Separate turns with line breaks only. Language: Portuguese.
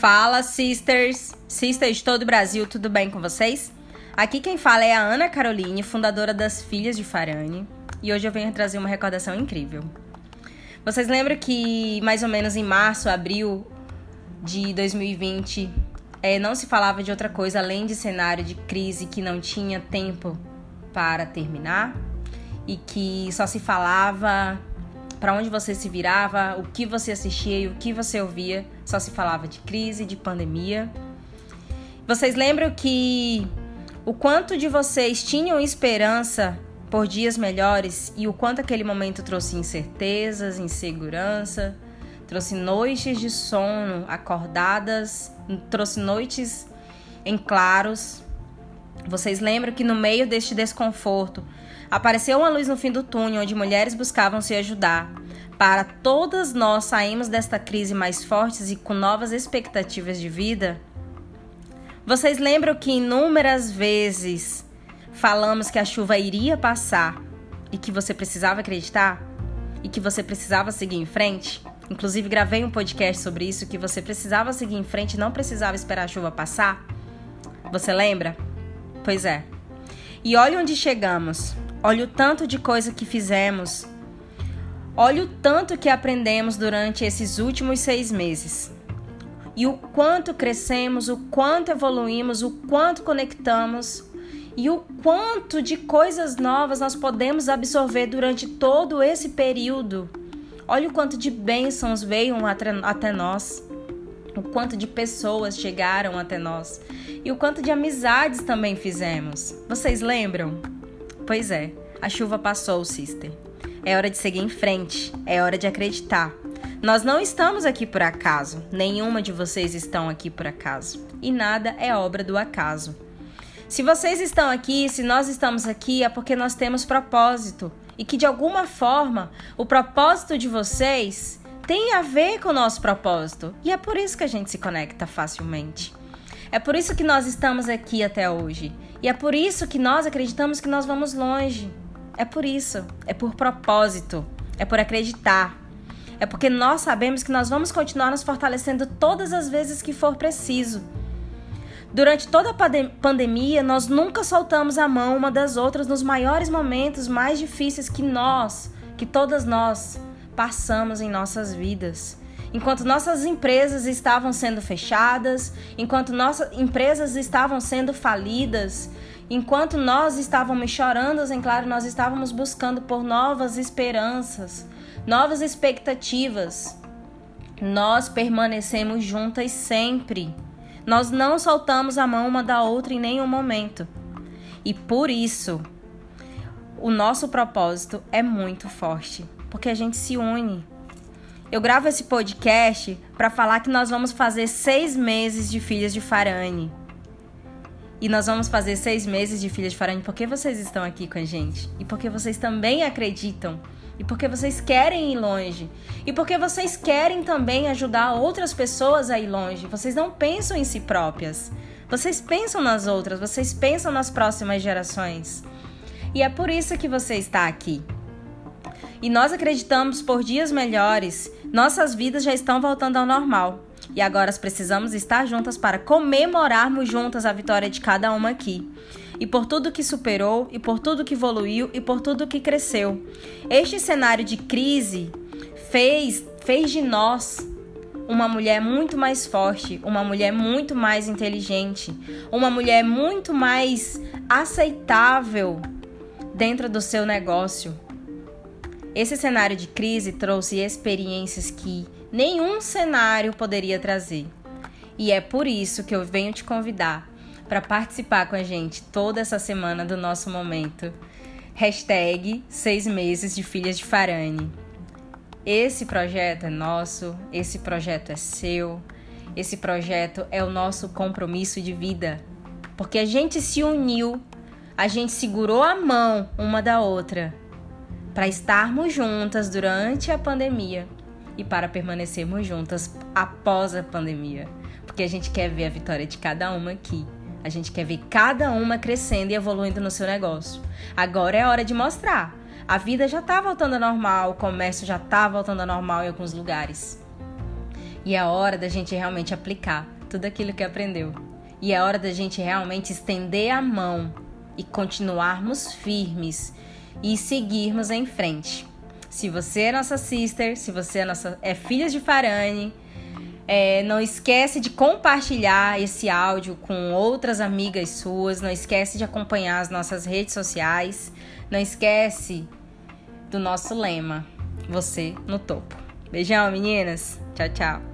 Fala, sisters! Sisters de todo o Brasil, tudo bem com vocês? Aqui quem fala é a Ana Caroline, fundadora das Filhas de Farane, e hoje eu venho trazer uma recordação incrível. Vocês lembram que mais ou menos em março, abril de 2020, é, não se falava de outra coisa além de cenário de crise que não tinha tempo para terminar e que só se falava para onde você se virava, o que você assistia e o que você ouvia, só se falava de crise, de pandemia. Vocês lembram que o quanto de vocês tinham esperança por dias melhores e o quanto aquele momento trouxe incertezas, insegurança, trouxe noites de sono acordadas, trouxe noites em claros. Vocês lembram que no meio deste desconforto Apareceu uma luz no fim do túnel onde mulheres buscavam se ajudar. Para todas nós saímos desta crise mais fortes e com novas expectativas de vida. Vocês lembram que inúmeras vezes falamos que a chuva iria passar e que você precisava acreditar e que você precisava seguir em frente? Inclusive gravei um podcast sobre isso que você precisava seguir em frente e não precisava esperar a chuva passar. Você lembra? Pois é. E olha onde chegamos. Olha o tanto de coisa que fizemos. Olha o tanto que aprendemos durante esses últimos seis meses. E o quanto crescemos, o quanto evoluímos, o quanto conectamos e o quanto de coisas novas nós podemos absorver durante todo esse período. Olha o quanto de bênçãos veio até nós, o quanto de pessoas chegaram até nós e o quanto de amizades também fizemos. Vocês lembram? Pois é, a chuva passou, sister. É hora de seguir em frente, é hora de acreditar. Nós não estamos aqui por acaso, nenhuma de vocês estão aqui por acaso, e nada é obra do acaso. Se vocês estão aqui, se nós estamos aqui, é porque nós temos propósito e que de alguma forma o propósito de vocês tem a ver com o nosso propósito, e é por isso que a gente se conecta facilmente. É por isso que nós estamos aqui até hoje. E é por isso que nós acreditamos que nós vamos longe. É por isso. É por propósito. É por acreditar. É porque nós sabemos que nós vamos continuar nos fortalecendo todas as vezes que for preciso. Durante toda a pandemia, nós nunca soltamos a mão uma das outras nos maiores momentos mais difíceis que nós, que todas nós passamos em nossas vidas enquanto nossas empresas estavam sendo fechadas, enquanto nossas empresas estavam sendo falidas, enquanto nós estávamos chorando, em claro, nós estávamos buscando por novas esperanças, novas expectativas. Nós permanecemos juntas sempre. Nós não soltamos a mão uma da outra em nenhum momento. E por isso, o nosso propósito é muito forte, porque a gente se une. Eu gravo esse podcast para falar que nós vamos fazer seis meses de Filhas de Farane. E nós vamos fazer seis meses de Filhas de Farane porque vocês estão aqui com a gente. E porque vocês também acreditam. E porque vocês querem ir longe. E porque vocês querem também ajudar outras pessoas a ir longe. Vocês não pensam em si próprias. Vocês pensam nas outras. Vocês pensam nas próximas gerações. E é por isso que você está aqui. E nós acreditamos por dias melhores nossas vidas já estão voltando ao normal. E agora precisamos estar juntas para comemorarmos juntas a vitória de cada uma aqui. E por tudo que superou, e por tudo que evoluiu, e por tudo que cresceu. Este cenário de crise fez, fez de nós uma mulher muito mais forte, uma mulher muito mais inteligente, uma mulher muito mais aceitável dentro do seu negócio, esse cenário de crise trouxe experiências que nenhum cenário poderia trazer. E é por isso que eu venho te convidar para participar com a gente toda essa semana do nosso momento. Hashtag seis meses de Filhas de Farane. Esse projeto é nosso, esse projeto é seu, esse projeto é o nosso compromisso de vida. Porque a gente se uniu, a gente segurou a mão uma da outra para estarmos juntas durante a pandemia e para permanecermos juntas após a pandemia. Porque a gente quer ver a vitória de cada uma aqui. A gente quer ver cada uma crescendo e evoluindo no seu negócio. Agora é hora de mostrar. A vida já está voltando ao normal, o comércio já está voltando ao normal em alguns lugares. E é hora da gente realmente aplicar tudo aquilo que aprendeu. E é hora da gente realmente estender a mão e continuarmos firmes e seguirmos em frente. Se você é nossa sister, se você é nossa é filha de Farane, é, não esquece de compartilhar esse áudio com outras amigas suas. Não esquece de acompanhar as nossas redes sociais. Não esquece do nosso lema: você no topo. Beijão, meninas. Tchau, tchau.